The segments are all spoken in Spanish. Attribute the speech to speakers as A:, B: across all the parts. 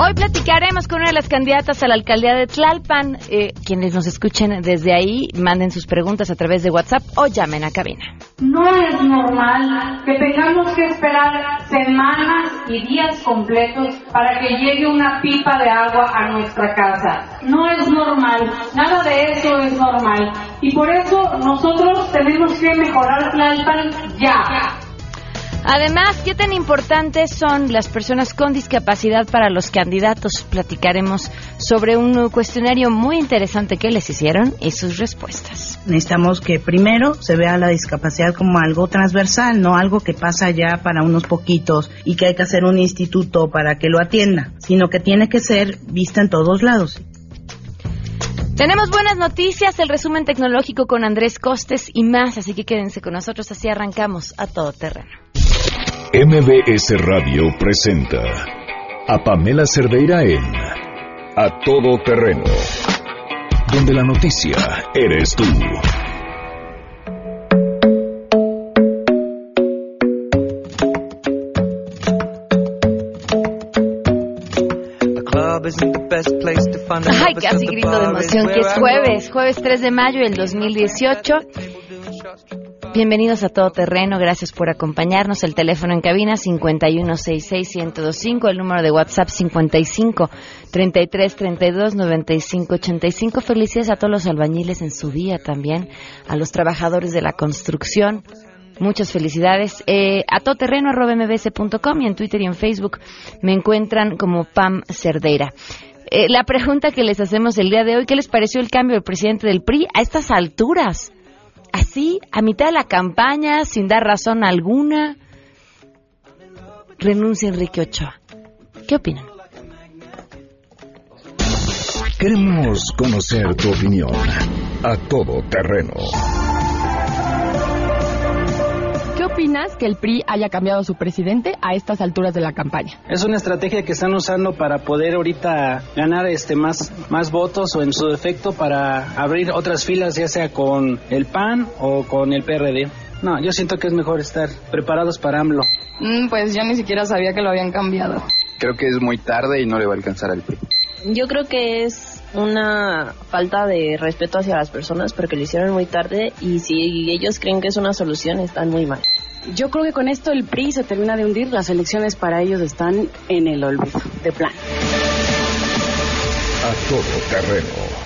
A: Hoy platicaremos con una de las candidatas a la alcaldía de Tlalpan. Eh, quienes nos escuchen desde ahí, manden sus preguntas a través de WhatsApp o llamen a cabina.
B: No es normal que tengamos que esperar semanas y días completos para que llegue una pipa de agua a nuestra casa. No es normal, nada de eso es normal. Y por eso nosotros tenemos que mejorar Tlalpan ya.
A: Además, ¿qué tan importantes son las personas con discapacidad para los candidatos? Platicaremos sobre un cuestionario muy interesante que les hicieron y sus respuestas.
C: Necesitamos que primero se vea la discapacidad como algo transversal, no algo que pasa ya para unos poquitos y que hay que hacer un instituto para que lo atienda, sino que tiene que ser vista en todos lados.
A: Tenemos buenas noticias, el resumen tecnológico con Andrés Costes y más, así que quédense con nosotros, así arrancamos a todo terreno.
D: MBS Radio presenta a Pamela Cerdeira en A Todo Terreno, donde la noticia eres tú.
A: Ay, casi grito de emoción que es jueves, jueves 3 de mayo del 2018. Bienvenidos a Todo Terreno, gracias por acompañarnos. El teléfono en cabina 5166125, el número de WhatsApp 55 33 32 95 85. Felicidades a todos los albañiles en su día también, a los trabajadores de la construcción. Muchas felicidades. Eh, a todoterreno.mbs.com y en Twitter y en Facebook me encuentran como Pam Cerdeira. Eh, la pregunta que les hacemos el día de hoy, ¿qué les pareció el cambio del presidente del PRI a estas alturas? Así, a mitad de la campaña, sin dar razón alguna, renuncia Enrique Ochoa. ¿Qué opinan?
D: Queremos conocer tu opinión a todo terreno.
E: ¿Qué opinas que el PRI haya cambiado su presidente a estas alturas de la campaña?
F: Es una estrategia que están usando para poder ahorita ganar este más, más votos o en su defecto para abrir otras filas ya sea con el PAN o con el PRD. No, yo siento que es mejor estar preparados para AMLO.
E: Mm, pues yo ni siquiera sabía que lo habían cambiado.
G: Creo que es muy tarde y no le va a alcanzar al PRI.
H: Yo creo que es una falta de respeto hacia las personas porque lo hicieron muy tarde y si ellos creen que es una solución están muy mal.
I: Yo creo que con esto el PRI se termina de hundir, las elecciones para ellos están en el olvido, de plan.
D: A todo terreno.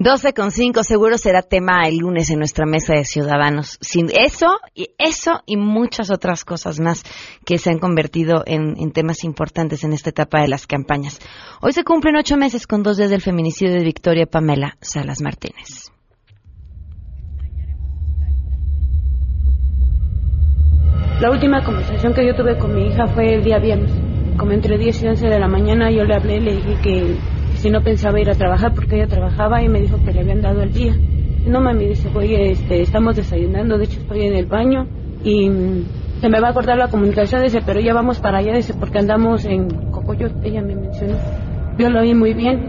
A: 12 con 5 seguro será tema el lunes en nuestra mesa de ciudadanos. Sin eso y eso y muchas otras cosas más que se han convertido en, temas importantes en esta etapa de las campañas. Hoy se cumplen ocho meses con dos días del feminicidio de Victoria Pamela Salas Martínez.
J: La última conversación que yo tuve con mi hija fue el día viernes. Como entre 10 y 11 de la mañana yo le hablé, le dije que si no pensaba ir a trabajar porque ella trabajaba y me dijo que le habían dado el día. No mami, dice, oye, este, estamos desayunando, de hecho estoy en el baño y se me va a cortar la comunicación, dice, pero ya vamos para allá, dice, porque andamos en Cocoyot, ella me mencionó. Yo lo oí muy bien.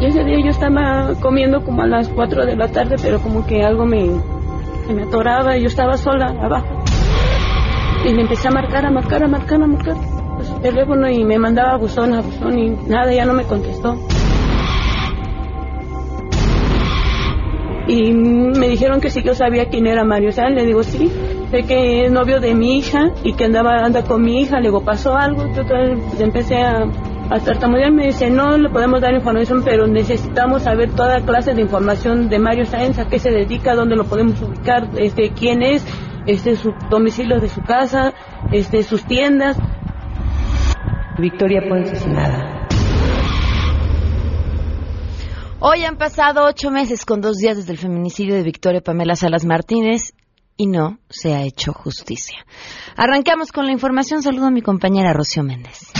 J: Y ese día yo estaba comiendo como a las 4 de la tarde, pero como que algo me, se me atoraba, yo estaba sola abajo. Y le empecé a marcar, a marcar, a marcar, a marcar a su teléfono y me mandaba buzón, a buzón y nada, ya no me contestó. Y me dijeron que sí yo sabía quién era Mario San, le digo sí, sé que es novio de mi hija y que andaba anda con mi hija, le digo pasó algo, entonces empecé a, a tartamudear, me dice no le podemos dar información, pero necesitamos saber toda clase de información de Mario Sáenz, a qué se dedica, dónde lo podemos ubicar, este, quién es, este, su domicilio de su casa, este, sus tiendas.
K: Victoria fue asesinada.
A: Hoy han pasado ocho meses con dos días desde el feminicidio de Victoria Pamela Salas Martínez y no se ha hecho justicia. Arrancamos con la información. Saludo a mi compañera Rocío Méndez.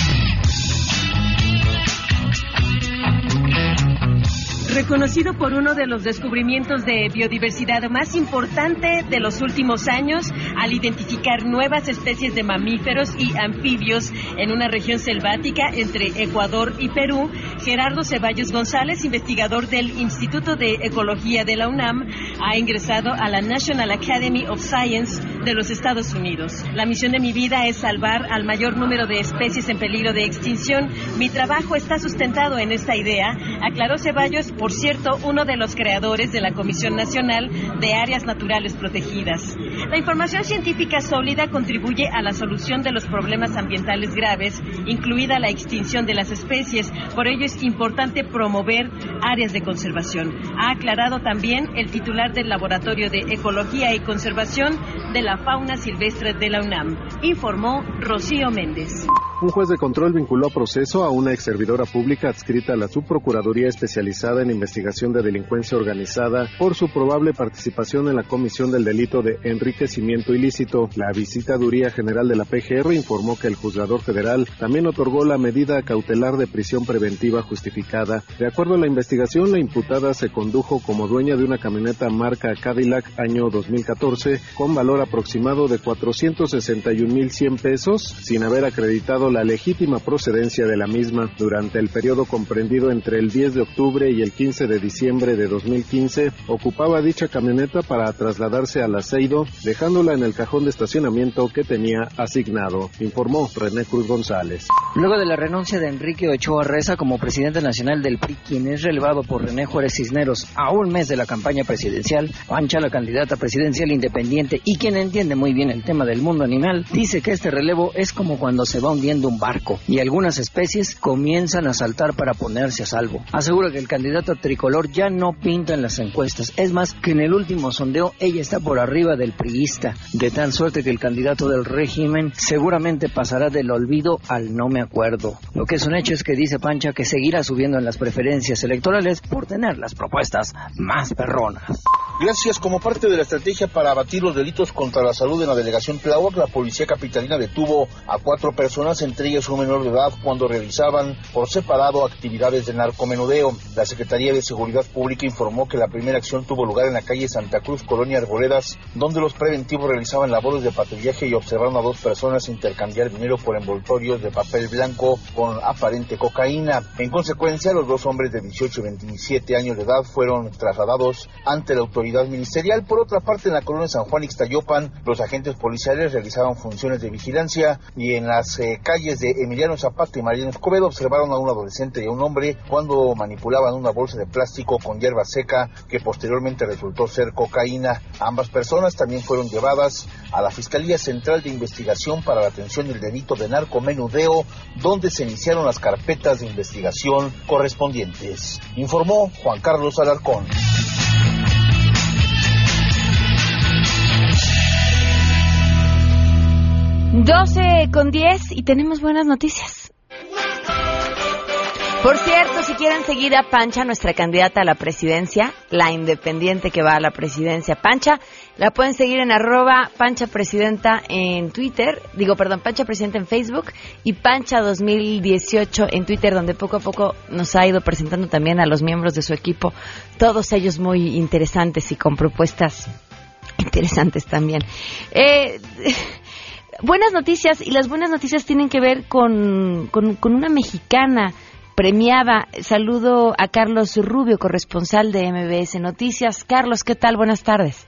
L: Reconocido por uno de los descubrimientos de biodiversidad más importante de los últimos años, al identificar nuevas especies de mamíferos y anfibios en una región selvática entre Ecuador y Perú, Gerardo Ceballos González, investigador del Instituto de Ecología de la UNAM, ha ingresado a la National Academy of Science de los Estados Unidos. La misión de mi vida es salvar al mayor número de especies en peligro de extinción. Mi trabajo está sustentado en esta idea, aclaró Ceballos por cierto, uno de los creadores de la Comisión Nacional de Áreas Naturales Protegidas. La información científica sólida contribuye a la solución de los problemas ambientales graves, incluida la extinción de las especies. Por ello es importante promover áreas de conservación. Ha aclarado también el titular del Laboratorio de Ecología y Conservación de la Fauna Silvestre de la UNAM, informó Rocío Méndez.
M: Un juez de control vinculó a proceso a una ex servidora pública adscrita a la Subprocuraduría especializada en investigación de delincuencia organizada por su probable participación en la comisión del delito de enriquecimiento ilícito. La visitaduría general de la PGR informó que el juzgador federal también otorgó la medida cautelar de prisión preventiva justificada. De acuerdo a la investigación, la imputada se condujo como dueña de una camioneta marca Cadillac año 2014 con valor aproximado de 461.100 pesos sin haber acreditado la legítima procedencia de la misma durante el periodo comprendido entre el 10 de octubre y el 15 de diciembre de 2015, ocupaba dicha camioneta para trasladarse al Aceido, dejándola en el cajón de estacionamiento que tenía asignado, informó René Cruz González.
N: Luego de la renuncia de Enrique Ochoa Reza como presidente nacional del PRI, quien es relevado por René Juárez Cisneros a un mes de la campaña presidencial, Pancha, la candidata presidencial independiente y quien entiende muy bien el tema del mundo animal, dice que este relevo es como cuando se va hundiendo un barco y algunas especies comienzan a saltar para ponerse a salvo. Asegura que el candidato tricolor ya no pinta en las encuestas. Es más, que en el último sondeo ella está por arriba del priista, de tal suerte que el candidato del régimen seguramente pasará del olvido al no me acuerdo. Lo que es un hecho es que dice Pancha que seguirá subiendo en las preferencias electorales por tener las propuestas más perronas.
O: Gracias. Como parte de la estrategia para abatir los delitos contra la salud en la delegación Tláhuac, la policía capitalina detuvo a cuatro personas, entre ellas un menor de edad, cuando realizaban por separado actividades de narcomenudeo. La Secretaría de Seguridad Pública informó que la primera acción tuvo lugar en la calle Santa Cruz, Colonia Arboledas, donde los preventivos realizaban labores de patrullaje y observaron a dos personas intercambiar dinero por envoltorios de papel blanco con aparente cocaína. En consecuencia, los dos hombres de 18 y 27 años de edad fueron trasladados ante la autoridad ministerial. Por otra parte, en la colonia San Juan Ixtayopan, los agentes policiales realizaban funciones de vigilancia y en las eh, calles de Emiliano Zapata y Mariano Escobedo observaron a un adolescente y a un hombre cuando manipulaban una bolsa de plástico con hierba seca que posteriormente resultó ser cocaína. Ambas personas también fueron llevadas a la Fiscalía Central de Investigación para la atención del delito de narcomenudeo, donde se iniciaron las carpetas de investigación correspondientes. Informó Juan Carlos Alarcón.
A: 12 con 10 y tenemos buenas noticias. Por cierto, si quieren seguir a Pancha, nuestra candidata a la presidencia, la independiente que va a la presidencia, Pancha, la pueden seguir en arroba Pancha Presidenta en Twitter, digo, perdón, Pancha Presidenta en Facebook y Pancha 2018 en Twitter, donde poco a poco nos ha ido presentando también a los miembros de su equipo, todos ellos muy interesantes y con propuestas interesantes también. Eh, buenas noticias y las buenas noticias tienen que ver con, con, una mexicana premiada. Saludo a Carlos Rubio, corresponsal de MBS Noticias. Carlos, ¿qué tal? Buenas tardes.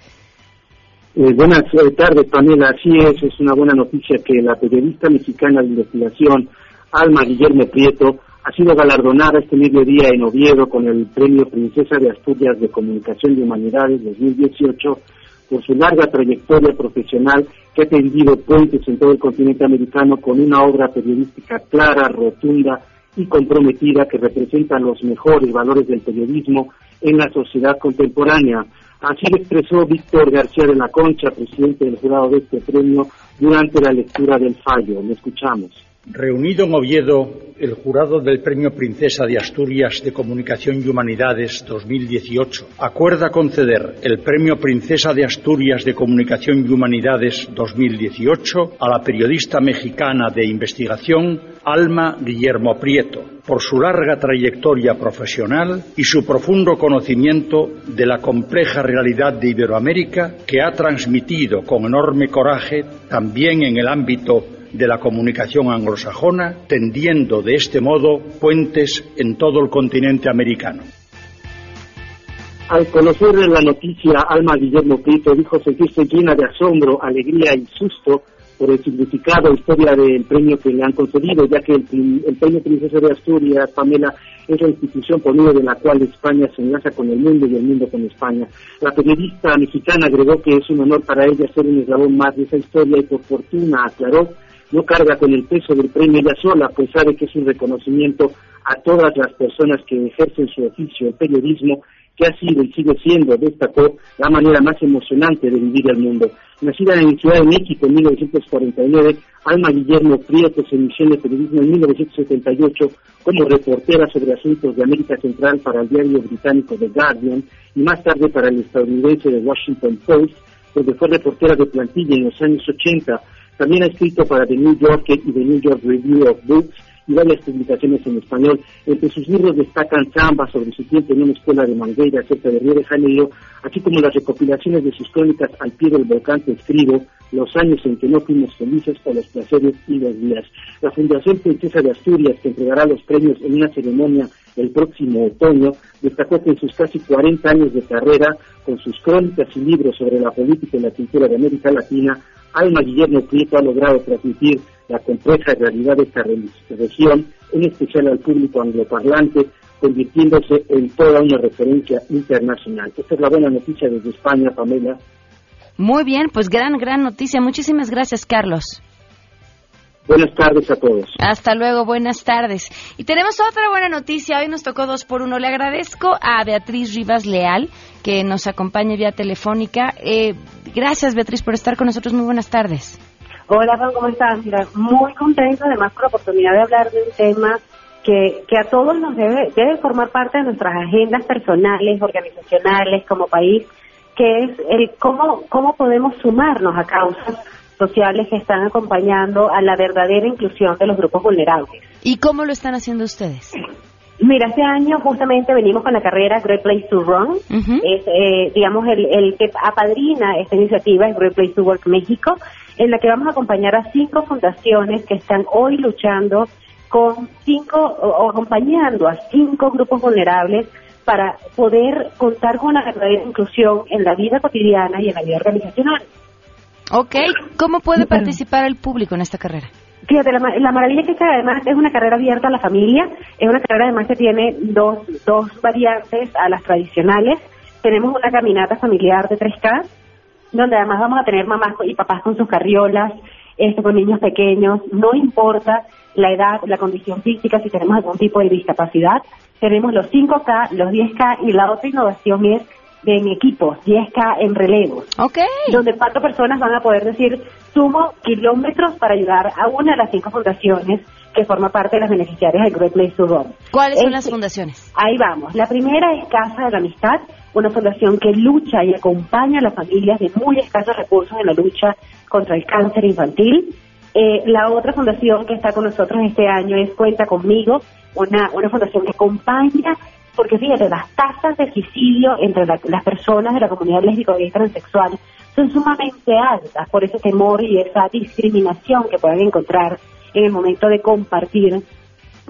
P: Eh, buenas eh, tardes, Pamela. Así es, es una buena noticia que la periodista mexicana de investigación, Alma Guillermo Prieto, ha sido galardonada este mediodía en Oviedo con el Premio Princesa de Asturias de Comunicación y Humanidades 2018 por su larga trayectoria profesional que ha tendido puentes en todo el continente americano con una obra periodística clara, rotunda y comprometida que representa los mejores valores del periodismo en la sociedad contemporánea. Así lo expresó Víctor García de la Concha, presidente del jurado de este premio, durante la lectura del fallo. Le escuchamos.
Q: Reunido en Oviedo, el jurado del Premio Princesa de Asturias de Comunicación y Humanidades 2018 acuerda conceder el Premio Princesa de Asturias de Comunicación y Humanidades 2018 a la periodista mexicana de investigación Alma Guillermo Prieto por su larga trayectoria profesional y su profundo conocimiento de la compleja realidad de Iberoamérica que ha transmitido con enorme coraje también en el ámbito de la comunicación anglosajona, tendiendo de este modo puentes en todo el continente americano.
P: Al conocer la noticia, Alma Guillermo Prieto dijo sentirse llena de asombro, alegría y susto por el significado e historia del premio que le han concedido, ya que el, el Premio Princesa de Asturias, Pamela, es la institución por medio de la cual España se enlaza con el mundo y el mundo con España. La periodista mexicana agregó que es un honor para ella ser un eslabón más de esa historia y por fortuna aclaró no carga con el peso del premio ella sola, pues sabe que es un reconocimiento a todas las personas que ejercen su oficio, el periodismo, que ha sido y sigue siendo, destacó, la manera más emocionante de vivir el mundo. Nacida en Ciudad de México en 1949, Alma Guillermo Prieto se inició en el periodismo en 1978 como reportera sobre asuntos de América Central para el diario británico The Guardian y más tarde para el estadounidense The Washington Post, donde fue reportera de plantilla en los años 80 también ha escrito para The New Yorker y The New York Review of Books y varias publicaciones en español. Entre sus libros destacan Chamba sobre su tiempo en una escuela de Mangueira cerca de Río de Janeiro, así como las recopilaciones de sus crónicas al pie del volcán que escribo, los años en que no fuimos felices o los placeres y los días. La Fundación Princesa de Asturias, que entregará los premios en una ceremonia el próximo otoño, destacó que en sus casi 40 años de carrera, con sus crónicas y libros sobre la política y la cultura de América Latina, Alma Guillermo Prieto ha logrado transmitir la compleja realidad de esta región, en especial al público angloparlante, convirtiéndose en toda una referencia internacional. Esta es la buena noticia desde España, Pamela.
A: Muy bien, pues gran, gran noticia. Muchísimas gracias, Carlos.
P: Buenas tardes a todos.
A: Hasta luego, buenas tardes. Y tenemos otra buena noticia. Hoy nos tocó dos por uno. Le agradezco a Beatriz Rivas Leal que nos acompañe vía telefónica. Eh, gracias, Beatriz, por estar con nosotros. Muy buenas tardes.
R: Hola, ¿cómo estás? Mira, muy contenta además por la oportunidad de hablar de un tema que, que a todos nos debe, debe formar parte de nuestras agendas personales, organizacionales, como país, que es el cómo, cómo podemos sumarnos a causas sociales que están acompañando a la verdadera inclusión de los grupos vulnerables.
A: ¿Y cómo lo están haciendo ustedes?
R: Mira, este año justamente venimos con la carrera Great Place to Run. es, eh, digamos, el, el que apadrina esta iniciativa es Great Place to Work México, en la que vamos a acompañar a cinco fundaciones que están hoy luchando con cinco, o, acompañando a cinco grupos vulnerables para poder contar con una verdadera inclusión en la vida cotidiana y en la vida organizacional.
A: Ok, ¿cómo puede participar el público en esta carrera?
R: Fíjate, la, la, maravilla es que además es una carrera abierta a la familia, es una carrera además que tiene dos, dos variantes a las tradicionales. Tenemos una caminata familiar de 3K, donde además vamos a tener mamás y papás con sus carriolas, esto con niños pequeños, no importa la edad, la condición física, si tenemos algún tipo de discapacidad. Tenemos los 5K, los 10K y la otra innovación es en equipos, 10K en relevos.
A: Ok.
R: Donde cuatro personas van a poder decir, sumo kilómetros para ayudar a una de las cinco fundaciones que forma parte de las beneficiarias del Great Place to Run.
A: ¿Cuáles son las fundaciones?
R: Ahí vamos. La primera es Casa de la Amistad, una fundación que lucha y acompaña a las familias de muy escasos recursos en la lucha contra el cáncer infantil. Eh, la otra fundación que está con nosotros este año es Cuenta Conmigo, una, una fundación que acompaña porque fíjate, las tasas de suicidio entre las personas de la comunidad lésbica y transexual son sumamente altas por ese temor y esa discriminación que pueden encontrar en el momento de compartir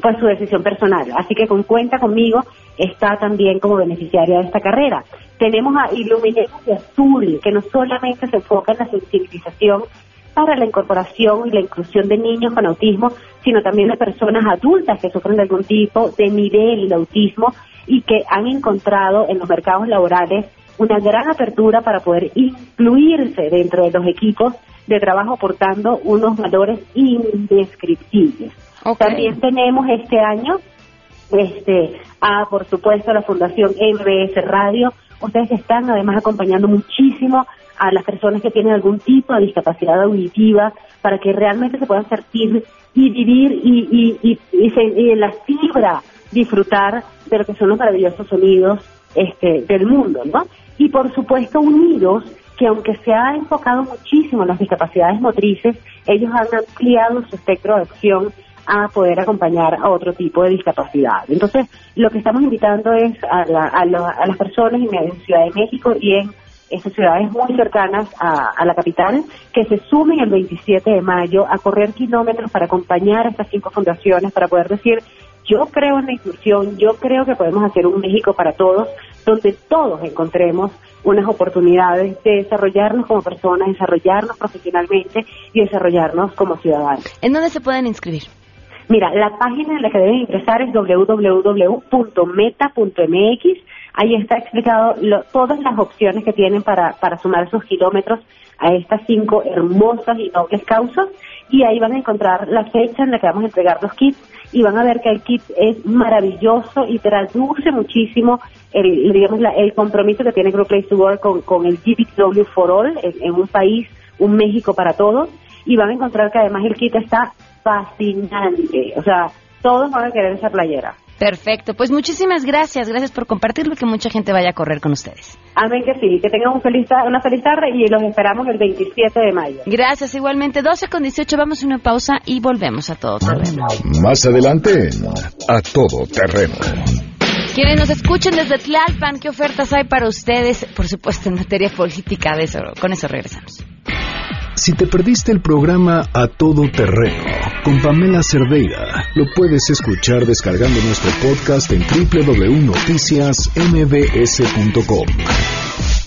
R: pues su decisión personal. Así que con cuenta conmigo está también como beneficiaria de esta carrera. Tenemos a Iluminemos de Azul, que no solamente se enfoca en la sensibilización para la incorporación y la inclusión de niños con autismo, sino también de personas adultas que sufren de algún tipo de nivel de autismo y que han encontrado en los mercados laborales una gran apertura para poder incluirse dentro de los equipos de trabajo aportando unos valores indescriptibles. También tenemos este año este a por supuesto la Fundación MBS Radio. Ustedes están además acompañando muchísimo a las personas que tienen algún tipo de discapacidad auditiva para que realmente se puedan sentir y vivir y, y, y, en la fibra disfrutar de lo que son los maravillosos sonidos este, del mundo, ¿no? Y por supuesto unidos, que aunque se ha enfocado muchísimo en las discapacidades motrices, ellos han ampliado su espectro de acción a poder acompañar a otro tipo de discapacidad. Entonces, lo que estamos invitando es a, a, las personas en Ciudad de México y en esas ciudades muy cercanas a, la capital, que se sumen el 27 de mayo a correr kilómetros para acompañar a estas cinco fundaciones, para poder decir, yo creo en la inclusión, yo creo que podemos hacer un México para todos, donde todos encontremos unas oportunidades de desarrollarnos como personas, desarrollarnos profesionalmente y desarrollarnos como ciudadanos.
A: ¿En dónde se pueden inscribir?
R: Mira, la página en la que deben ingresar es www.meta.mx Ahí está explicado todas las opciones que tienen para, para sumar sus kilómetros a estas cinco hermosas y nobles causas y ahí van a encontrar la fecha en la que vamos a entregar los kits y van a ver que el kit es maravilloso y traduce muchísimo el, digamos, el compromiso que tiene Group Place to Work con, con el GPW for All en un país, un México para todos y van a encontrar que además el kit está fascinante, o sea, todos van a querer esa playera.
A: Perfecto, pues muchísimas gracias, gracias por compartirlo, que mucha gente vaya a correr con ustedes.
R: Amén que sí, que tengan un feliz, una feliz tarde y los esperamos el 27 de mayo.
A: Gracias, igualmente, 12 con 18, vamos a una pausa y volvemos a todo terreno.
D: Más adelante, a todo terreno.
A: Quienes nos escuchen desde Tlalpan, ¿qué ofertas hay para ustedes? Por supuesto, en materia política, de eso, con eso regresamos.
D: Si te perdiste el programa A Todo Terreno con Pamela Cerdeira, lo puedes escuchar descargando nuestro podcast en www.noticiasmbs.com.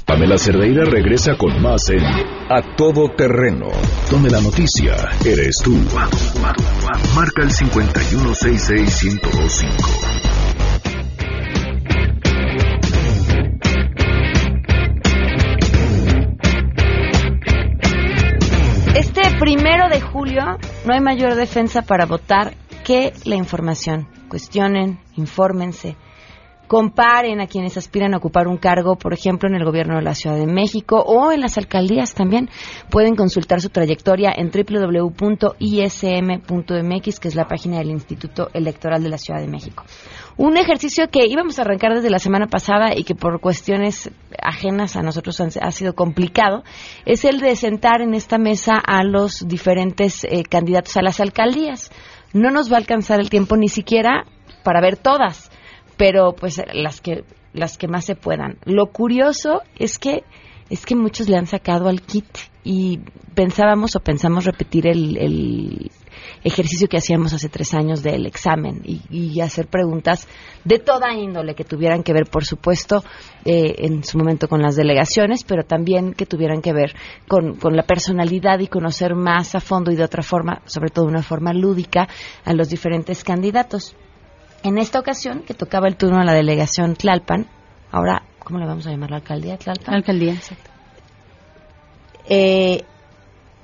D: Pamela Cerdeira regresa con más en A Todo Terreno, donde la noticia eres tú. Marca el 5166125.
A: Primero de julio no hay mayor defensa para votar que la información. Cuestionen, infórmense, comparen a quienes aspiran a ocupar un cargo, por ejemplo, en el gobierno de la Ciudad de México o en las alcaldías también. Pueden consultar su trayectoria en www.ism.mx, que es la página del Instituto Electoral de la Ciudad de México. Un ejercicio que íbamos a arrancar desde la semana pasada y que por cuestiones ajenas a nosotros ha sido complicado, es el de sentar en esta mesa a los diferentes eh, candidatos a las alcaldías. No nos va a alcanzar el tiempo ni siquiera para ver todas, pero pues las que las que más se puedan. Lo curioso es que es que muchos le han sacado al kit y pensábamos o pensamos repetir el, ejercicio que hacíamos hace tres años del examen y, hacer preguntas de toda índole que tuvieran que ver, por supuesto, eh, en su momento con las delegaciones, pero también que tuvieran que ver con, con, la personalidad y conocer más a fondo y de otra forma, sobre todo de una forma lúdica, a los diferentes candidatos. En esta ocasión, que tocaba el turno a la delegación Tlalpan, ahora, ¿cómo le vamos a llamar la alcaldía Tlalpan?
E: Alcaldía, exacto.
A: Eh,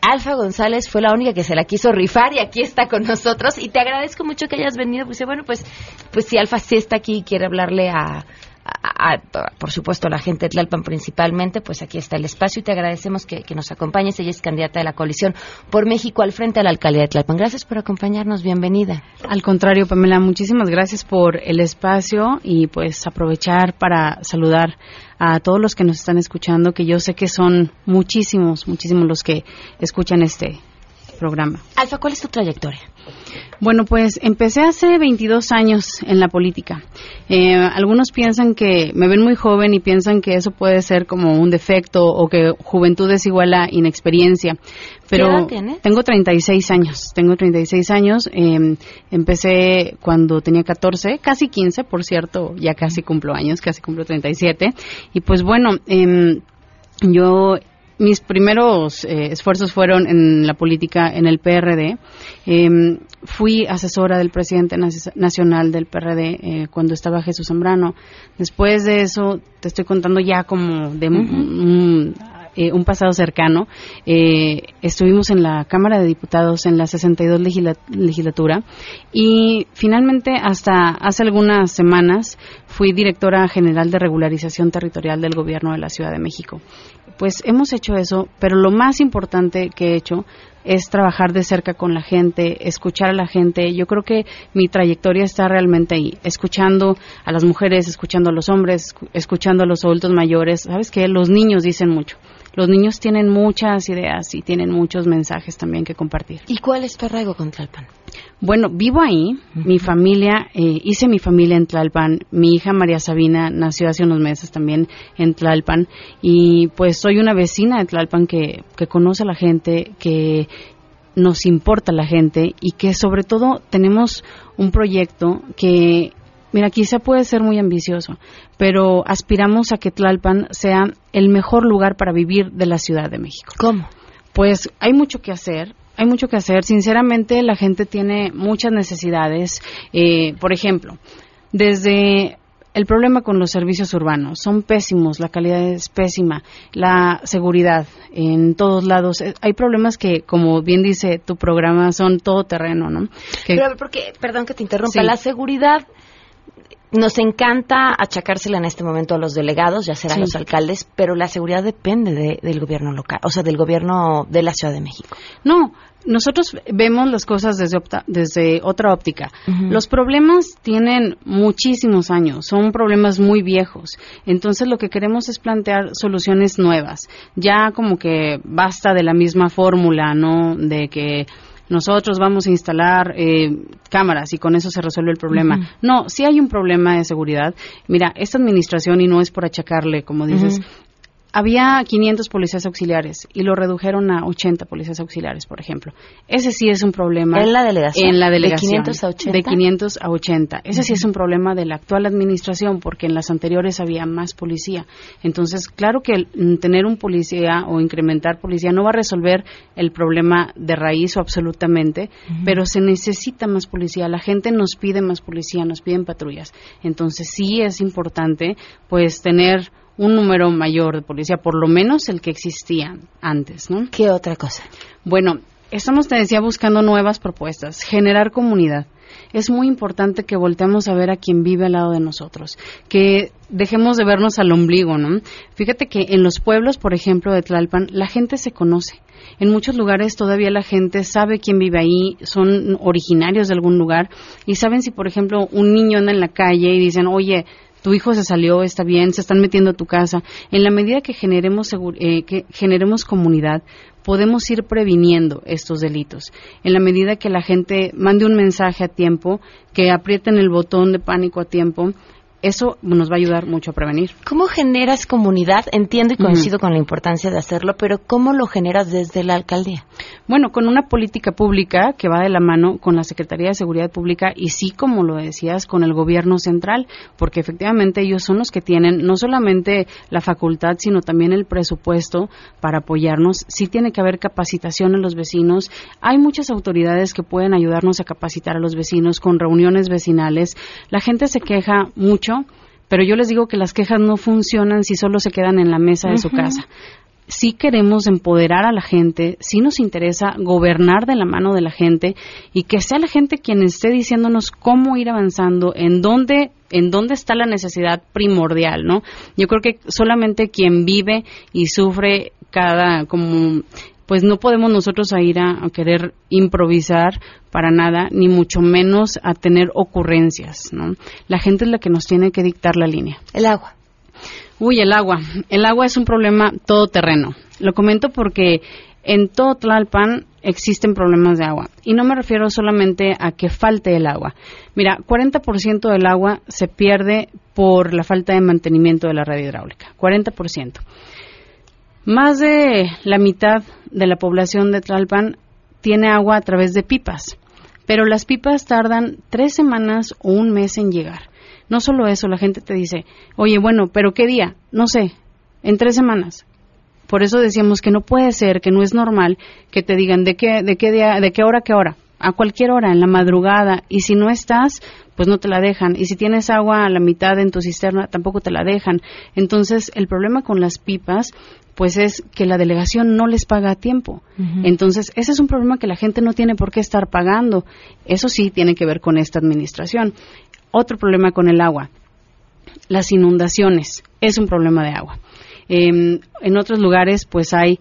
A: Alfa González fue la única que se la quiso rifar y aquí está con nosotros y te agradezco mucho que hayas venido. Pues bueno, pues, pues si Alfa sí está aquí y quiere hablarle a, por supuesto, a la gente de Tlalpan principalmente, pues aquí está el espacio y te agradecemos que, nos acompañes. Ella es candidata de la coalición por México al frente a la alcaldía de Tlalpan. Gracias por acompañarnos, bienvenida.
E: Al contrario, Pamela, muchísimas gracias por el espacio y pues aprovechar para saludar a todos los que nos están escuchando, que yo sé que son muchísimos, muchísimos los que escuchan este programa.
A: Alfa, ¿cuál es tu trayectoria?
E: Bueno, pues empecé hace 22 años en la política. Eh, algunos piensan que me ven muy joven y piensan que eso puede ser como un defecto o que juventud es igual a inexperiencia. Pero
A: ¿Qué edad tienes?
E: tengo 36 años. Tengo 36 años. Eh, empecé cuando tenía 14, casi 15, por cierto. Ya casi cumplo años, casi cumplo 37. Y pues bueno, eh, yo mis primeros eh, esfuerzos fueron en la política en el PRD. Em, fui asesora del presidente nacional del PRD eh, cuando estaba Jesús Zambrano. Después de eso, te estoy contando ya como de eh, un pasado cercano. estuvimos en la Cámara de Diputados en la 62 legislatura y finalmente hasta hace algunas semanas fui directora general de regularización territorial del gobierno de la Ciudad de México pues hemos hecho eso, pero lo más importante que he hecho es trabajar de cerca con la gente, escuchar a la gente. Yo creo que mi trayectoria está realmente ahí, escuchando a las mujeres, escuchando a los hombres, escuchando a los adultos mayores. ¿Sabes qué? Los niños dicen mucho. Los niños tienen muchas ideas y tienen muchos mensajes también que compartir.
A: ¿Y cuál es tu arraigo con Tlalpan?
E: Bueno, vivo ahí. Mi familia, eh, hice mi familia en Tlalpan. Mi hija María Sabina nació hace unos meses también en Tlalpan. Y pues soy una vecina de Tlalpan que, que conoce a la gente, que nos importa la gente y que sobre todo tenemos un proyecto que Mira, quizá puede ser muy ambicioso, pero aspiramos a que Tlalpan sea el mejor lugar para vivir de la Ciudad de México.
A: ¿Cómo?
E: Pues hay mucho que hacer. Hay mucho que hacer. Sinceramente, la gente tiene muchas necesidades. Eh, por ejemplo, desde el problema con los servicios urbanos son pésimos, la calidad es pésima, la seguridad en todos lados. Eh, Hay problemas que, como bien dice tu programa, son todo terreno, ¿no? Que-
A: Pero porque, perdón que te interrumpa,
E: Sí.
A: la seguridad nos encanta achacársela en este momento a los delegados, ya serán
E: Sí.
A: los alcaldes, pero la seguridad depende de- del gobierno local, o sea, del gobierno de la Ciudad de México.
E: No, nosotros vemos las cosas desde, opta- desde otra óptica. Los problemas tienen muchísimos años, son problemas muy viejos. Entonces lo que queremos es plantear soluciones nuevas. Ya como que basta de la misma fórmula, ¿no? De que nosotros vamos a instalar eh, cámaras y con eso se resuelve el problema. No, sí hay un problema de seguridad. Mira, esta administración, y no es por achacarle, como dices. Había 500 policías auxiliares y lo redujeron a 80 policías auxiliares, por ejemplo. Ese sí es un problema.
A: ¿En la delegación?
E: En la
A: ¿De
E: delegación.
A: 500 a 80?
E: De 500 a 80. Ese sí es un problema de la actual administración porque en las anteriores había más policía. Entonces, claro que el, mm, tener un policía o incrementar policía no va a resolver el problema de raíz o absolutamente, pero se necesita más policía. La gente nos pide más policía, nos piden patrullas. Entonces, sí es importante pues tener un número mayor de policía, por lo menos el que existía antes, ¿no?
A: ¿Qué otra cosa?
E: Bueno, estamos, te decía, buscando nuevas propuestas, generar comunidad. Es muy importante que volteemos a ver a quien vive al lado de nosotros, que dejemos de vernos al ombligo, ¿no? Fíjate que en los pueblos, por ejemplo, de Tlalpan, la gente se conoce. En muchos lugares todavía la gente sabe quién vive ahí, son originarios de algún lugar y saben si, por ejemplo, un niño anda en la calle y dicen, oye, tu hijo se salió, está bien, se están metiendo a tu casa. En la medida que generemos, eh, que generemos comunidad, podemos ir previniendo estos delitos. En la medida que la gente mande un mensaje a tiempo, que aprieten el botón de pánico a tiempo, eso nos va a ayudar mucho a prevenir.
A: ¿Cómo generas comunidad? Entiendo y coincido con la importancia de hacerlo, pero ¿cómo lo generas desde la alcaldía?
E: Bueno, con una política pública que va de la mano con la Secretaría de Seguridad Pública y sí, como lo decías, con el gobierno central, porque efectivamente ellos son los que tienen no solamente la facultad, sino también el presupuesto para apoyarnos. Sí tiene que haber capacitación a los vecinos. Hay muchas autoridades que pueden ayudarnos a capacitar a los vecinos con reuniones vecinales. La gente se queja mucho, pero yo les digo que las quejas no funcionan si solo se quedan en la mesa de su casa sí queremos empoderar a la gente, sí nos interesa gobernar de la mano de la gente y que sea la gente quien esté diciéndonos cómo ir avanzando, en dónde en dónde está la necesidad primordial, ¿no? Yo creo que solamente quien vive y sufre cada como pues no podemos nosotros a ir a, a querer improvisar para nada, ni mucho menos a tener ocurrencias, ¿no? La gente es la que nos tiene que dictar la línea.
A: El agua.
E: Uy, el agua. El agua es un problema todoterreno. Lo comento porque en todo Tlalpan existen problemas de agua. Y no me refiero solamente a que falte el agua. Mira, 40% del agua se pierde por la falta de mantenimiento de la red hidráulica. 40%. Más de la mitad de la población de Tlalpan tiene agua a través de pipas, pero las pipas tardan tres semanas o un mes en llegar. No solo eso, la gente te dice, oye, bueno, pero ¿qué día? No sé, en tres semanas. Por eso decíamos que no puede ser, que no es normal que te digan de qué, de qué día, de qué hora, qué hora, a cualquier hora, en la madrugada, y si no estás, pues no te la dejan, y si tienes agua a la mitad en tu cisterna, tampoco te la dejan. Entonces, el problema con las pipas, pues es que la delegación no les paga a tiempo. Entonces, ese es un problema que la gente no tiene por qué estar pagando. Eso sí tiene que ver con esta administración. Otro problema con el agua, las inundaciones, es un problema de agua. Em, en otros lugares, pues hay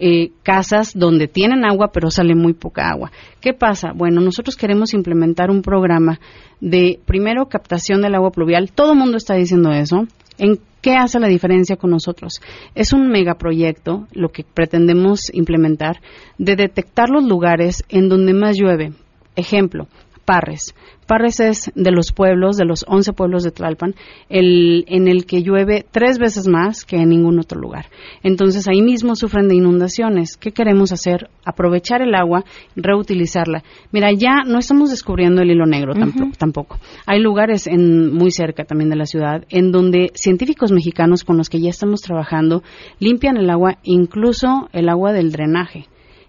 E: eh, casas donde tienen agua pero sale muy poca agua. ¿Qué pasa? Bueno, nosotros queremos implementar un programa de primero captación del agua pluvial. Todo el mundo está diciendo eso. ¿En qué hace la diferencia con nosotros? Es un megaproyecto, lo que pretendemos implementar, de detectar los lugares en donde más llueve. Ejemplo, Parres. Parres es de los pueblos, de los 11 pueblos de Tlalpan, el, en el que llueve tres veces más que en ningún otro lugar. Entonces ahí mismo sufren de inundaciones. ¿Qué queremos hacer? Aprovechar el agua, reutilizarla. Mira, ya no estamos descubriendo el hilo negro tampoco. Hay lugares en, muy cerca también de la ciudad en donde científicos mexicanos con los que ya estamos trabajando limpian el agua, incluso el agua del drenaje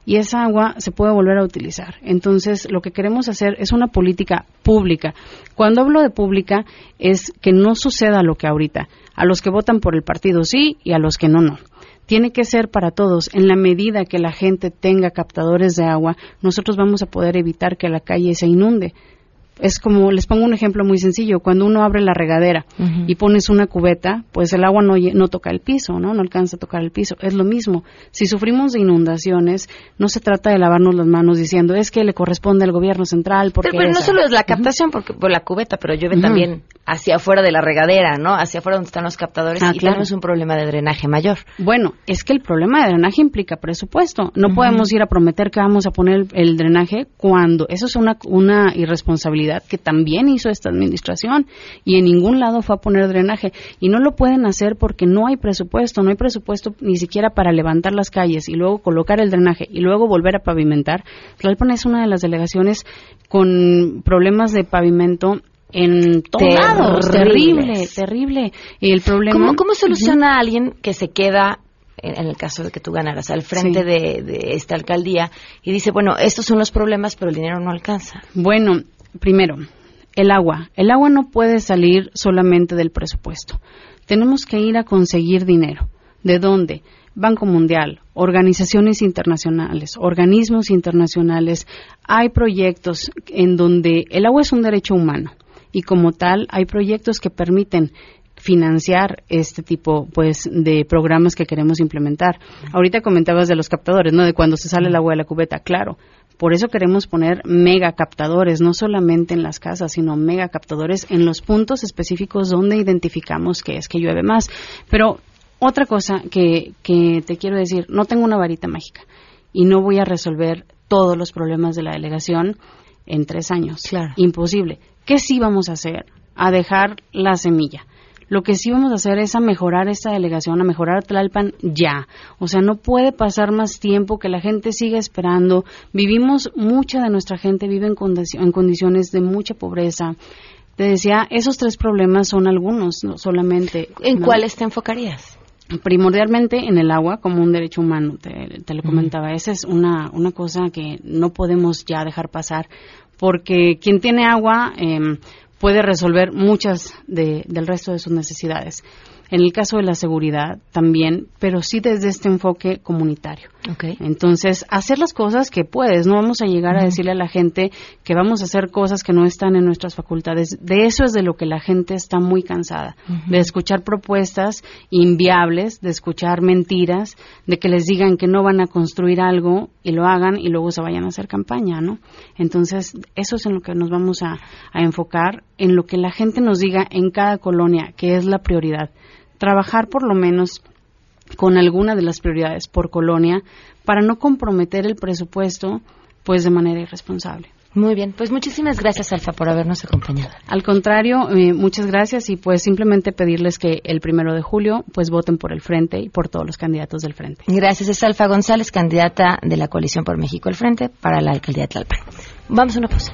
E: y esa agua se puede volver a utilizar. Entonces, lo que queremos hacer es una política pública. Cuando hablo de pública es que no suceda lo que ahorita, a los que votan por el partido sí y a los que no, no tiene que ser para todos. En la medida que la gente tenga captadores de agua, nosotros vamos a poder evitar que la calle se inunde es como, les pongo un ejemplo muy sencillo, cuando uno abre la regadera y pones una cubeta, pues el agua no, no toca el piso, ¿no? No alcanza a tocar el piso. Es lo mismo. Si sufrimos de inundaciones, no se trata de lavarnos las manos diciendo, es que le corresponde al gobierno central. Porque
A: pero, no solo es la captación, porque por la cubeta, pero llueve también hacia afuera de la regadera, ¿no? Hacia afuera donde están los captadores ah, y claro. tenemos un problema de drenaje mayor.
E: Bueno, es que el problema de drenaje implica presupuesto. No podemos ir a prometer que vamos a poner el, drenaje cuando eso es una, una irresponsabilidad que también hizo esta administración y en ningún lado fue a poner drenaje y no lo pueden hacer porque no hay presupuesto, no hay presupuesto ni siquiera para levantar las calles y luego colocar el drenaje y luego volver a pavimentar. Tlalpan es una de las delegaciones con problemas de pavimento en todos lados, terrible, terrible. Y el problema.
A: ¿Cómo, soluciona a alguien que se queda en el caso de que tú ganaras, al frente de, de, esta alcaldía y dice, bueno, estos son los problemas, pero el dinero no alcanza.
E: Bueno, primero, el agua. El agua no puede salir solamente del presupuesto. Tenemos que ir a conseguir dinero. ¿De dónde? Banco Mundial, organizaciones internacionales, organismos internacionales. Hay proyectos en donde el agua es un derecho humano y como tal hay proyectos que permiten financiar este tipo pues de programas que queremos implementar. Ahorita comentabas de los captadores, ¿no? De cuando se sale el agua de la cubeta, claro. Por eso queremos poner mega captadores, no solamente en las casas, sino mega captadores en los puntos específicos donde identificamos que es que llueve más. Pero otra cosa que, que te quiero decir, no tengo una varita mágica y no voy a resolver todos los problemas de la delegación en tres años.
A: Claro.
E: Imposible. ¿Qué sí vamos a hacer? A dejar la semilla. Lo que sí vamos a hacer es a mejorar esta delegación, a mejorar Tlalpan ya. O sea, no puede pasar más tiempo que la gente siga esperando. Vivimos, mucha de nuestra gente vive en, en condiciones de mucha pobreza. Te decía, esos tres problemas son algunos, no solamente.
A: ¿En cuáles te enfocarías?
E: primordialmente en el agua como un derecho humano, te, lo comentaba. Esa es una, una cosa que no podemos ya dejar pasar, porque quien tiene agua, eh, puede resolver muchas de, del resto de sus necesidades. En el caso de la seguridad también, pero sí desde este enfoque comunitario. Entonces, hacer las cosas que puedes. No vamos a llegar a decirle a la gente que vamos a hacer cosas que no están en nuestras facultades. De eso es de lo que la gente está muy cansada. De escuchar propuestas inviables, de escuchar mentiras, de que les digan que no van a construir algo y lo hagan y luego se vayan a hacer campaña, ¿no? Entonces, eso es en lo que nos vamos a, a enfocar, en lo que la gente nos diga en cada colonia que es la prioridad trabajar por lo menos con alguna de las prioridades por colonia para no comprometer el presupuesto pues de manera irresponsable.
A: Muy bien, pues muchísimas gracias Alfa por habernos acompañado.
E: Al contrario, eh, muchas gracias y pues simplemente pedirles que el primero de julio pues voten por el Frente y por todos los candidatos del Frente.
A: Gracias, es Alfa González, candidata de la Coalición por México el Frente para la alcaldía de Tlalpan. Vamos a una pausa.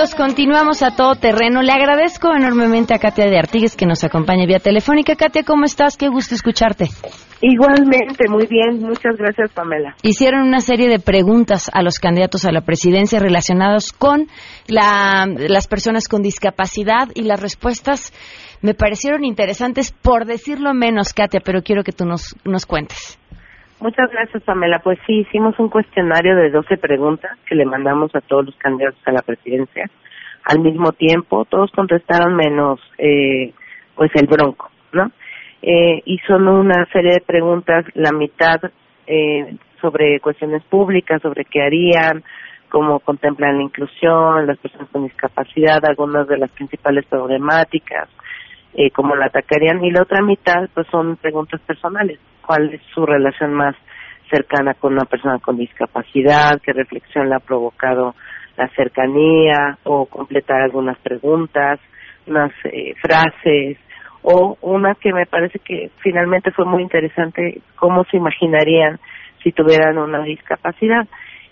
A: Minutos, continuamos a todo terreno. Le agradezco enormemente a Katia de Artigues que nos acompaña vía telefónica. Katia, ¿cómo estás? Qué gusto escucharte.
S: Igualmente, muy bien. Muchas gracias, Pamela.
A: Hicieron una serie de preguntas a los candidatos a la presidencia relacionados con la, las personas con discapacidad y las respuestas me parecieron interesantes, por decirlo menos, Katia, pero quiero que tú nos, nos cuentes.
S: Muchas gracias, Pamela. Pues sí, hicimos un cuestionario de 12 preguntas que le mandamos a todos los candidatos a la presidencia. Al mismo tiempo, todos contestaron menos, eh, pues el bronco, ¿no? Eh, y son una serie de preguntas, la mitad eh, sobre cuestiones públicas, sobre qué harían, cómo contemplan la inclusión, las personas con discapacidad, algunas de las principales problemáticas, eh, cómo la atacarían, y la otra mitad pues son preguntas personales, cuál es su relación más cercana con una persona con discapacidad, qué reflexión le ha provocado la cercanía o completar algunas preguntas, unas eh, frases o una que me parece que finalmente fue muy interesante, cómo se imaginarían si tuvieran una discapacidad.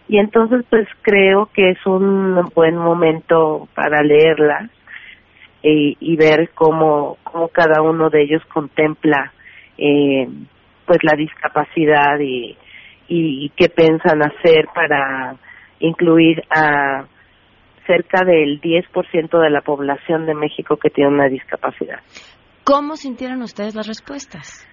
S: Y entonces pues creo que es un buen momento para leerlas y, y ver cómo, cómo cada uno de ellos contempla eh, pues la discapacidad y, y, qué piensan hacer para incluir a cerca del 10% de la población de México que tiene una discapacidad.
A: ¿Cómo sintieron ustedes las respuestas?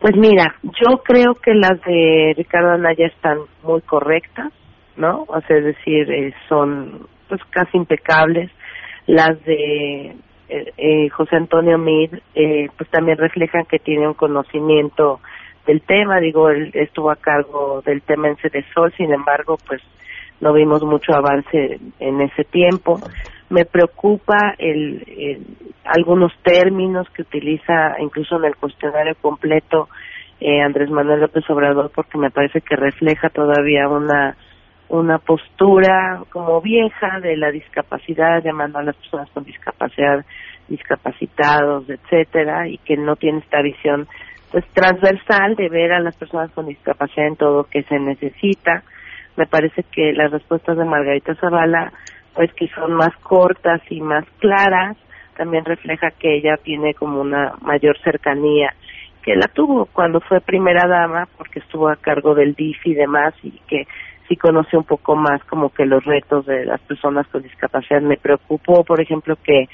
S: Pues mira, yo creo que las de Ricardo Anaya están muy correctas, ¿no? O sea, es decir, eh, son pues casi impecables las de eh, eh, José Antonio Mid, eh, pues también reflejan que tiene un conocimiento del tema, digo, él estuvo a cargo del tema en Sol, sin embargo, pues no vimos mucho avance en ese tiempo. Me preocupa el, algunos términos que utiliza incluso en el cuestionario completo eh, Andrés Manuel López Obrador porque me parece que refleja todavía una una postura como vieja de la discapacidad, llamando a las personas con discapacidad discapacitados, etcétera, y que no tiene esta visión pues transversal de ver a las personas con discapacidad en todo lo que se necesita. Me parece que las respuestas de Margarita Zavala, pues que son más cortas y más claras, también refleja que ella tiene como una mayor cercanía que la tuvo cuando fue primera dama porque estuvo a cargo del DIF y demás y que sí conoce un poco más como que los retos de las personas con discapacidad. Me preocupó, por ejemplo, que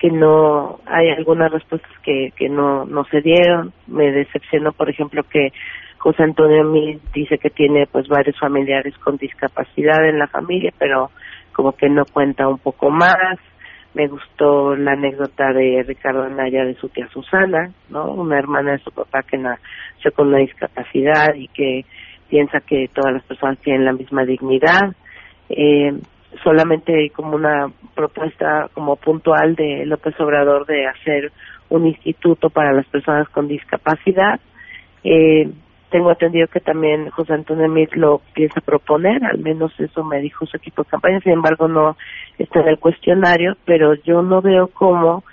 S: que no hay algunas respuestas que, que no, no se dieron. Me decepcionó, por ejemplo, que José Antonio Mil dice que tiene pues varios familiares con discapacidad en la familia, pero como que no cuenta un poco más. Me gustó la anécdota de Ricardo Anaya de su tía Susana, ¿no? Una hermana de su papá que nació con una discapacidad y que piensa que todas las personas tienen la misma dignidad. Eh, solamente como una propuesta como puntual de López Obrador de hacer un instituto para las personas con discapacidad. Eh, tengo entendido que también José Antonio Mit lo piensa proponer, al menos eso me dijo su equipo de campaña, sin embargo no está en el cuestionario, pero yo no veo cómo,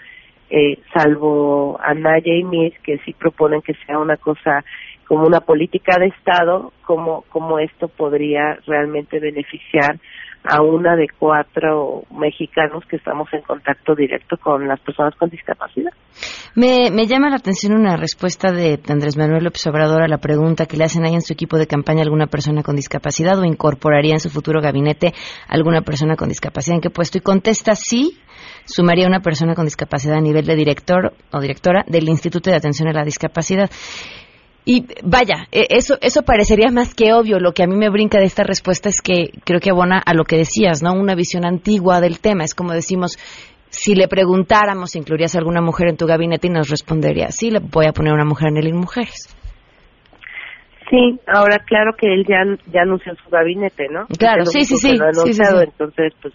S: eh, salvo Anaya y Mit, que sí proponen que sea una cosa como una política de Estado, cómo, cómo esto podría realmente beneficiar a una de cuatro mexicanos que estamos en contacto directo con las personas con discapacidad.
A: Me, me llama la atención una respuesta de Andrés Manuel López Obrador a la pregunta que le hacen ahí en su equipo de campaña alguna persona con discapacidad o incorporaría en su futuro gabinete alguna persona con discapacidad. ¿En qué puesto? Y contesta sí, sumaría una persona con discapacidad a nivel de director o directora del Instituto de Atención a la Discapacidad. Y vaya, e, eso, eso parecería más que obvio. Lo que a mí me brinca de esta respuesta es que creo que abona a lo que decías, ¿no? Una visión antigua del tema. Es como decimos, si le preguntáramos incluirías a alguna mujer en tu gabinete y nos respondería, sí, le voy a poner una mujer en el Mujeres.
S: Sí, ahora claro que él ya, ya anunció su gabinete, ¿no?
A: Claro, sí, sí, sí,
S: Entonces, pues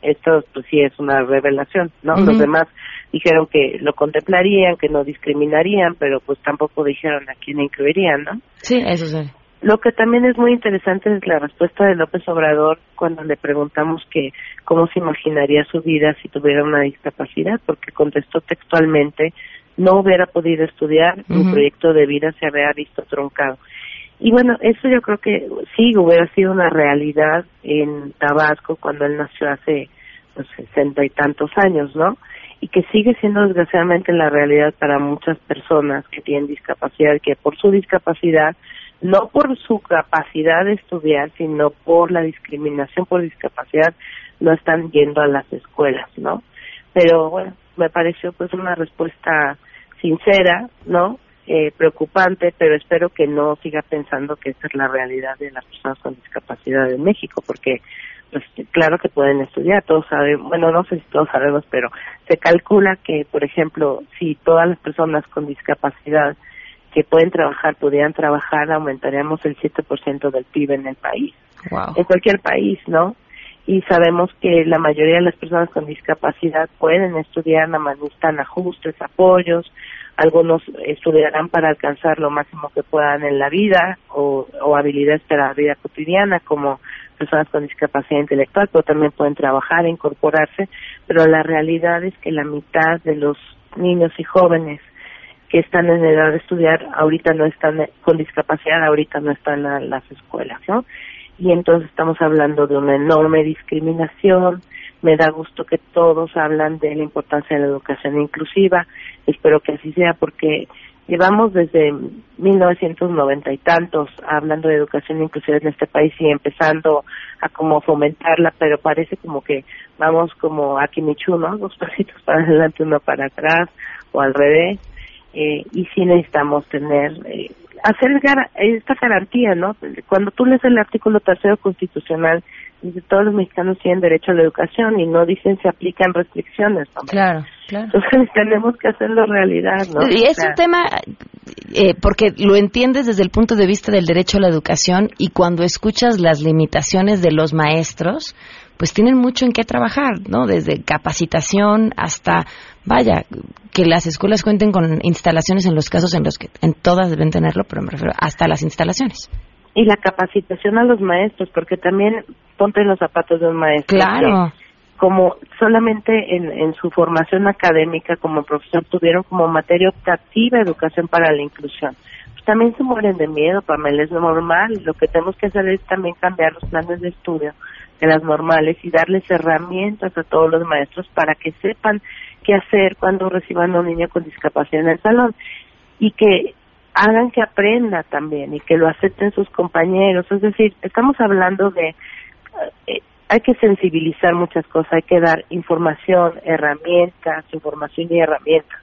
S: esto pues sí es una revelación, ¿no? Los demás dijeron que lo contemplarían, que no discriminarían, pero pues tampoco dijeron a quién incluirían, ¿no?
A: Sí, eso sí.
S: Lo que también es muy interesante es la respuesta de López Obrador cuando le preguntamos que cómo se imaginaría su vida si tuviera una discapacidad, porque contestó textualmente no hubiera podido estudiar, mi proyecto de vida se había visto truncado. Y bueno, eso yo creo que sí hubiera sido una realidad en Tabasco cuando él nació hace pues, sesenta y tantos años, ¿no? Y que sigue siendo desgraciadamente la realidad para muchas personas que tienen discapacidad que por su discapacidad, no por su capacidad de estudiar, sino por la discriminación por discapacidad, no están yendo a las escuelas, ¿no? Pero bueno, me pareció pues una respuesta sincera, ¿no? Eh, preocupante, pero espero que no siga pensando que esta es la realidad de las personas con discapacidad en México, porque pues claro que pueden estudiar, todos sabemos, bueno, no sé si todos sabemos, pero se calcula que, por ejemplo, si todas las personas con discapacidad que pueden trabajar pudieran trabajar, aumentaríamos el 7% del PIB en el país, en cualquier país, ¿no? Y sabemos que la mayoría de las personas con discapacidad pueden estudiar, necesitan ajustes, apoyos, algunos estudiarán para alcanzar lo máximo que puedan en la vida o, o habilidades para la vida cotidiana como personas con discapacidad intelectual, pero también pueden trabajar, incorporarse, pero la realidad es que la mitad de los niños y jóvenes que están en edad de estudiar ahorita no están con discapacidad, ahorita no están en las escuelas, ¿no? Y entonces estamos hablando de una enorme discriminación, me da gusto que todos hablan de la importancia de la educación inclusiva. Espero que así sea porque llevamos desde 1990 y tantos hablando de educación inclusiva en este país y empezando a como fomentarla, pero parece como que vamos como a Kimichu, ¿no? Dos pasitos para adelante, uno para atrás o al revés. Eh, y sí necesitamos tener eh, hacer esta garantía, ¿no? Cuando tú lees el artículo tercero constitucional, dice todos los mexicanos tienen derecho a la educación y no dicen se aplican restricciones.
A: Claro, claro.
S: Entonces tenemos que hacerlo realidad, ¿no?
A: Y es un tema, eh, porque lo entiendes desde el punto de vista del derecho a la educación y cuando escuchas las limitaciones de los maestros, pues tienen mucho en qué trabajar, ¿no? Desde capacitación hasta, vaya, que las escuelas cuenten con instalaciones en los casos en los que en todas deben tenerlo, pero me refiero hasta las instalaciones.
S: Y la capacitación a los maestros, porque también ponte en los zapatos de un maestro.
A: Claro.
S: como solamente en, en su formación académica como profesor tuvieron como materia optativa educación para la inclusión pues también se mueren de miedo, Pamela, es normal. Lo que tenemos que hacer es también cambiar los planes de estudio de las normales y darles herramientas a todos los maestros para que sepan qué hacer cuando reciban a un niño con discapacidad en el salón y que hagan que aprenda también y que lo acepten sus compañeros. Es decir, estamos hablando de, eh, hay que sensibilizar muchas cosas, hay que dar información, herramientas, información y herramientas.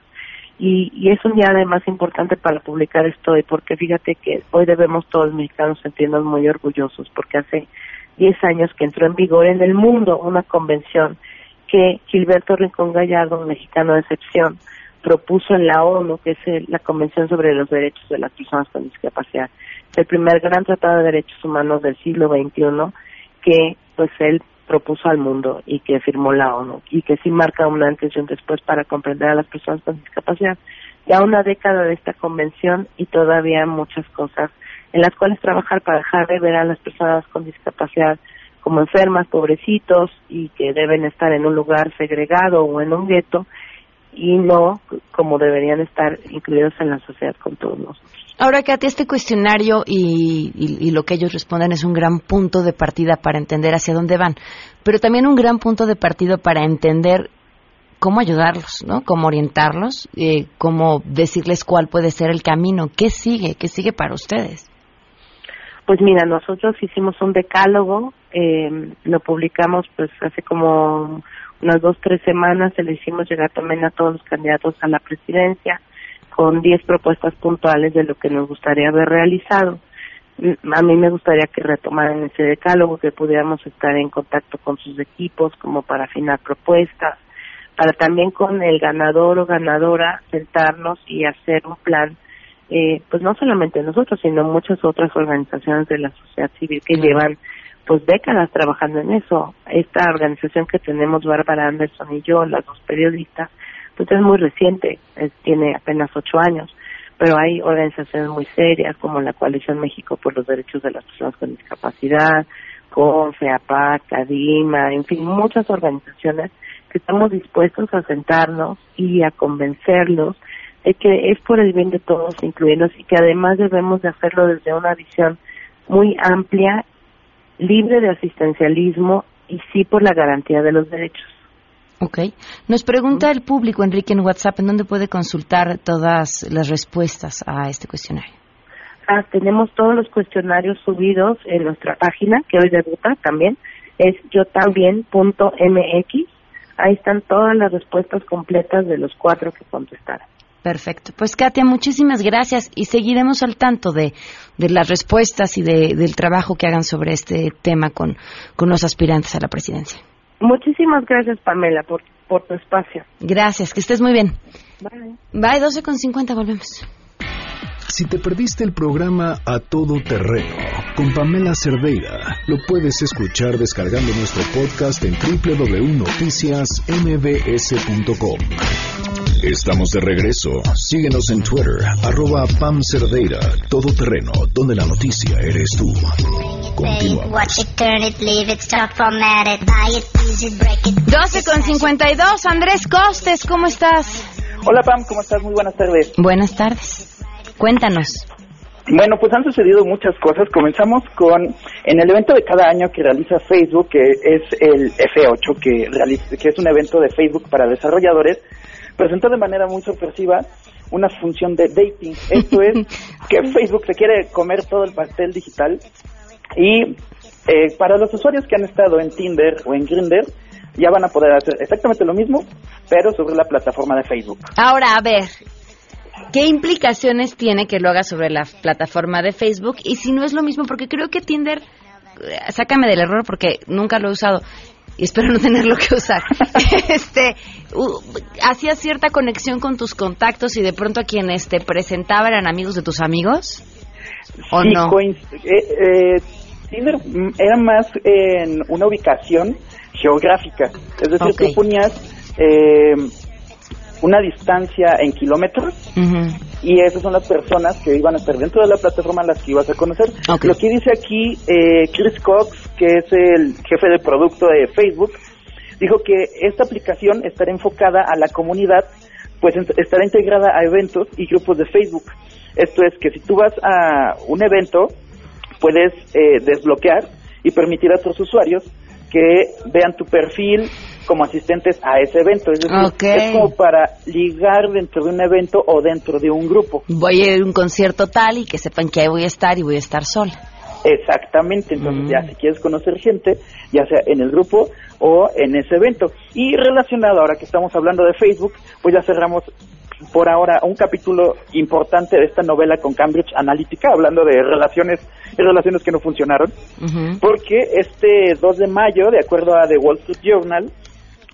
S: Y, y es un día además importante para publicar esto, porque fíjate que hoy debemos todos los mexicanos sentirnos muy orgullosos, porque hace 10 años que entró en vigor en el mundo una convención que Gilberto Rincón Gallardo, un mexicano de excepción, propuso en la ONU, que es la Convención sobre los Derechos de las Personas con Discapacidad, el primer gran tratado de derechos humanos del siglo XXI que pues él propuso al mundo y que firmó la ONU y que sí marca un antes después para comprender a las personas con discapacidad. Ya una década de esta convención y todavía muchas cosas en las cuales trabajar para dejar de ver a las personas con discapacidad como enfermas, pobrecitos y que deben estar en un lugar segregado o en un gueto y no como deberían estar incluidos en la sociedad con todos nosotros.
A: Ahora, Katy, este cuestionario y, y, lo que ellos responden es un gran punto de partida para entender hacia dónde van, pero también un gran punto de partida para entender cómo ayudarlos, ¿no? Cómo orientarlos, eh, cómo decirles cuál puede ser el camino, qué sigue, qué sigue para ustedes.
S: Pues mira, nosotros hicimos un decálogo, eh, lo publicamos pues hace como unas dos, tres semanas, se le hicimos llegar también a todos los candidatos a la presidencia con diez propuestas puntuales de lo que nos gustaría haber realizado. Mm, a mí me gustaría que retomaran ese decálogo, que pudiéramos estar en contacto con sus equipos como para afinar propuestas, para también con el ganador o ganadora sentarnos y hacer un plan eh, pues no solamente nosotros, sino muchas otras organizaciones de la sociedad civil que llevan pues décadas trabajando en eso. Esta organización que tenemos, Bárbara Anderson y yo, las dos periodistas, pues es muy reciente, tiene apenas ocho años, pero hay organizaciones muy serias como la Coalición México por los Derechos de las Personas con Discapacidad, CONFE, APAC, CADIMA, en fin, muchas organizaciones que estamos dispuestos a sentarnos y a convencerlos es que es por el bien de todos, incluirnos, y que además debemos de hacerlo desde una visión muy amplia, libre de asistencialismo y sí por la garantía de los derechos.
A: Ok. Nos pregunta el público, Enrique, en WhatsApp, ¿en dónde puede consultar todas las respuestas a este cuestionario?
S: Ah, tenemos todos los cuestionarios subidos en nuestra página, que hoy debuta también, es yo también.mx. Ahí están todas las respuestas completas de los cuatro que contestaron.
A: Perfecto. Pues Katia, muchísimas gracias y seguiremos al tanto de, de las respuestas y de, del trabajo que hagan sobre este tema con, con los aspirantes a la presidencia.
S: Muchísimas gracias, Pamela, por, por tu espacio.
A: Gracias, que estés muy bien.
S: Bye.
A: Bye, 12 con 50, volvemos.
D: Si te perdiste el programa A Todo Terreno con Pamela Cerdeira, lo puedes escuchar descargando nuestro podcast en www.noticiasmbs.com. Estamos de regreso. Síguenos en Twitter, arroba Pam Cerdeira, Todo Terreno, donde la noticia eres tú. Continuamos.
A: 12 con 52, Andrés Costes, ¿cómo estás?
T: Hola Pam, ¿cómo estás? Muy buenas tardes.
A: Buenas tardes. Cuéntanos.
T: Bueno, pues han sucedido muchas cosas. Comenzamos con en el evento de cada año que realiza Facebook, que es el F8, que, realiza, que es un evento de Facebook para desarrolladores, presentó de manera muy sorpresiva una función de dating. Esto es que Facebook se quiere comer todo el pastel digital y eh, para los usuarios que han estado en Tinder o en Grindr, ya van a poder hacer exactamente lo mismo, pero sobre la plataforma de Facebook.
A: Ahora, a ver, ¿qué implicaciones tiene que lo haga sobre la plataforma de Facebook? Y si no es lo mismo, porque creo que Tinder, eh, sácame del error porque nunca lo he usado y espero no tenerlo que usar. este, uh, hacía cierta conexión con tus contactos y de pronto a quienes te presentaban eran amigos de tus amigos. ¿O
T: Sí,
A: no?
T: eh, eh, Tinder mm, era más en una ubicación geográfica, es decir,
A: Ok.
T: tú ponías eh, una distancia en kilómetros y esas son las personas que iban a estar dentro de la plataforma las que ibas a conocer. Lo que dice aquí eh, Chris Cox, que es el jefe de producto de Facebook, dijo que esta aplicación estará enfocada a la comunidad, pues estará integrada a eventos y grupos de Facebook. Esto es que si tú vas a un evento, puedes eh, desbloquear y permitir a otros usuarios que vean tu perfil como asistentes a ese evento. Es decir, es como para ligar dentro de un evento o dentro de un grupo.
A: Voy a ir a un concierto tal y que sepan que ahí voy a estar y voy a estar sola.
T: Exactamente, entonces
A: Mm.
T: ya si quieres conocer gente, ya sea en el grupo o en ese evento. Y relacionado, ahora que estamos hablando de Facebook, pues ya cerramos por ahora un capítulo importante de esta novela con Cambridge Analytica, hablando de relaciones y relaciones que no funcionaron, porque este 2 de mayo, de acuerdo a The Wall Street Journal,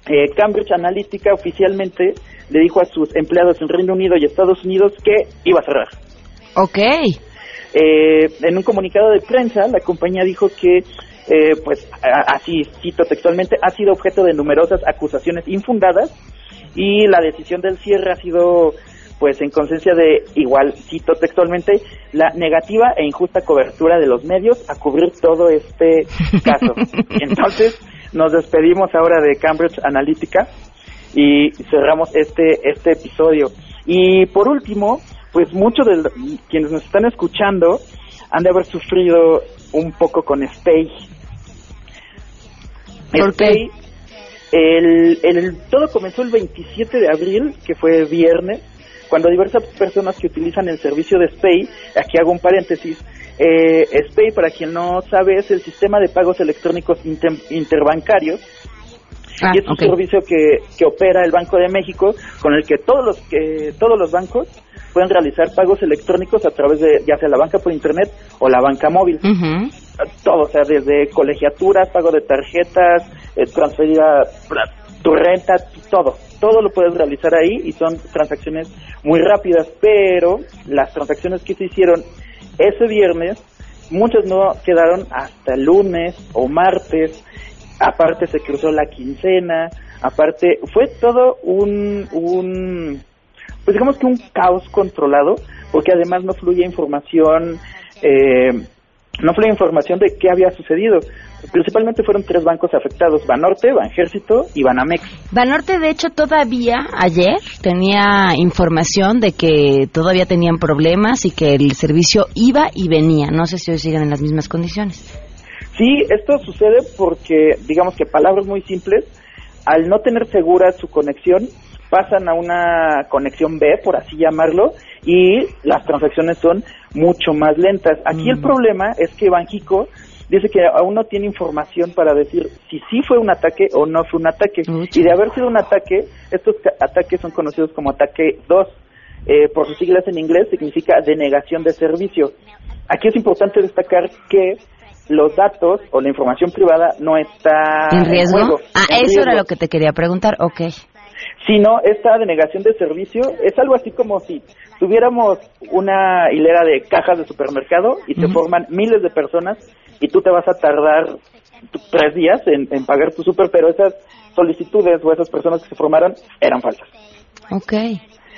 T: eh, Cambridge Analytica oficialmente le dijo a sus empleados en Reino Unido y Estados Unidos que iba a cerrar.
A: Ok.
T: Eh, en un comunicado de prensa, la compañía dijo que, eh, pues, a- así cito textualmente, ha sido objeto de numerosas acusaciones infundadas y la decisión del cierre ha sido, pues, en conciencia de, igual cito textualmente, la negativa e injusta cobertura de los medios a cubrir todo este caso. Entonces, nos despedimos ahora de Cambridge Analytica y cerramos este este episodio. Y por último, pues muchos de quienes nos están escuchando han de haber sufrido un poco con Stay.
A: ¿Por
T: Stay, el, el- todo comenzó el 27 de abril, que fue viernes, cuando diversas personas que utilizan el servicio de Spay, aquí hago un paréntesis, eh, Spay, para quien no sabe, es el sistema de pagos electrónicos inter- interbancarios.
A: Ah,
T: y es un servicio que, que opera el Banco de México con el que todos los que todos los bancos pueden realizar pagos electrónicos a través de ya sea la banca por internet o la banca móvil. Todo o sea desde colegiaturas pago de tarjetas eh, transferir a- tu renta todo todo lo puedes realizar ahí y son transacciones muy rápidas pero las transacciones que se hicieron ese viernes muchas no quedaron hasta lunes o martes aparte se cruzó la quincena, aparte fue todo un, un pues digamos que un caos controlado, porque además no fluye información, eh, no fluye información de qué había sucedido. Principalmente fueron tres bancos afectados, Banorte, Banjército y Banamex.
A: Banorte, de hecho, todavía ayer tenía información de que todavía tenían problemas y que el servicio iba y venía. No sé si hoy siguen en las mismas condiciones.
T: Sí, esto sucede porque, digamos que palabras muy simples, al no tener segura su conexión, pasan a una conexión B, por así llamarlo, y las transacciones son mucho más lentas. Aquí el problema es que Banjico dice que aún no tiene información para decir si sí fue un ataque o no fue un ataque. Y de haber sido un ataque, estos ataques son conocidos como ataque 2. Eh, por sus siglas en inglés significa denegación de servicio. Aquí es importante destacar que los datos o la información privada no está
A: en riesgo.
T: juego,
A: ah,
T: en
A: eso era lo que te quería preguntar. Ok.
T: sino esta denegación de servicio es algo así como si tuviéramos una hilera de cajas de supermercado y se forman miles de personas y tú te vas a tardar tres días en, en pagar tu super, pero esas solicitudes o esas personas que se formaron eran falsas.
A: Ok.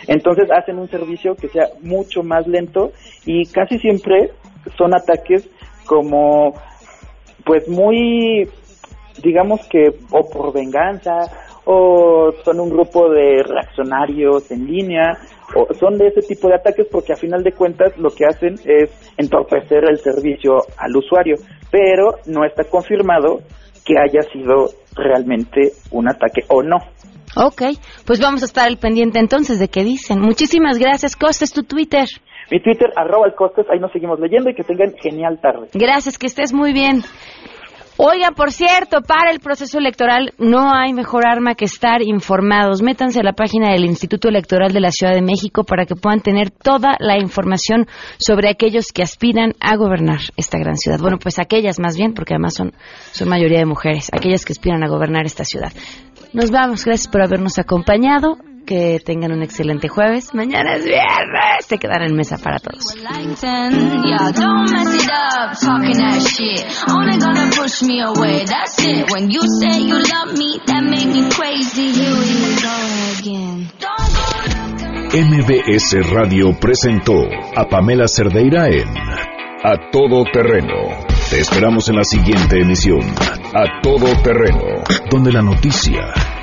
T: Entonces hacen un servicio que sea mucho más lento y casi siempre son ataques como pues muy digamos que o por venganza o son un grupo de reaccionarios en línea o son de ese tipo de ataques porque a final de cuentas lo que hacen es entorpecer el servicio al usuario pero no está confirmado que haya sido realmente un ataque o no.
A: Ok, pues vamos a estar al pendiente entonces de qué dicen. Muchísimas gracias, Costes, tu Twitter.
T: Mi Twitter, arroba el costes, ahí nos seguimos leyendo y que tengan genial tarde.
A: Gracias, que estés muy bien. Oigan, por cierto, para el proceso electoral no hay mejor arma que estar informados. Métanse a la página del Instituto Electoral de la Ciudad de México para que puedan tener toda la información sobre aquellos que aspiran a gobernar esta gran ciudad. Bueno, pues aquellas más bien, porque además son, son mayoría de mujeres, aquellas que aspiran a gobernar esta ciudad. Nos vamos, gracias por habernos acompañado. Que tengan un excelente jueves. Mañana es viernes. Te quedan en mesa para todos.
D: MBS Radio presentó a Pamela Cerdeira en A Todo Terreno. Te esperamos en la siguiente emisión, A Todo Terreno, donde la noticia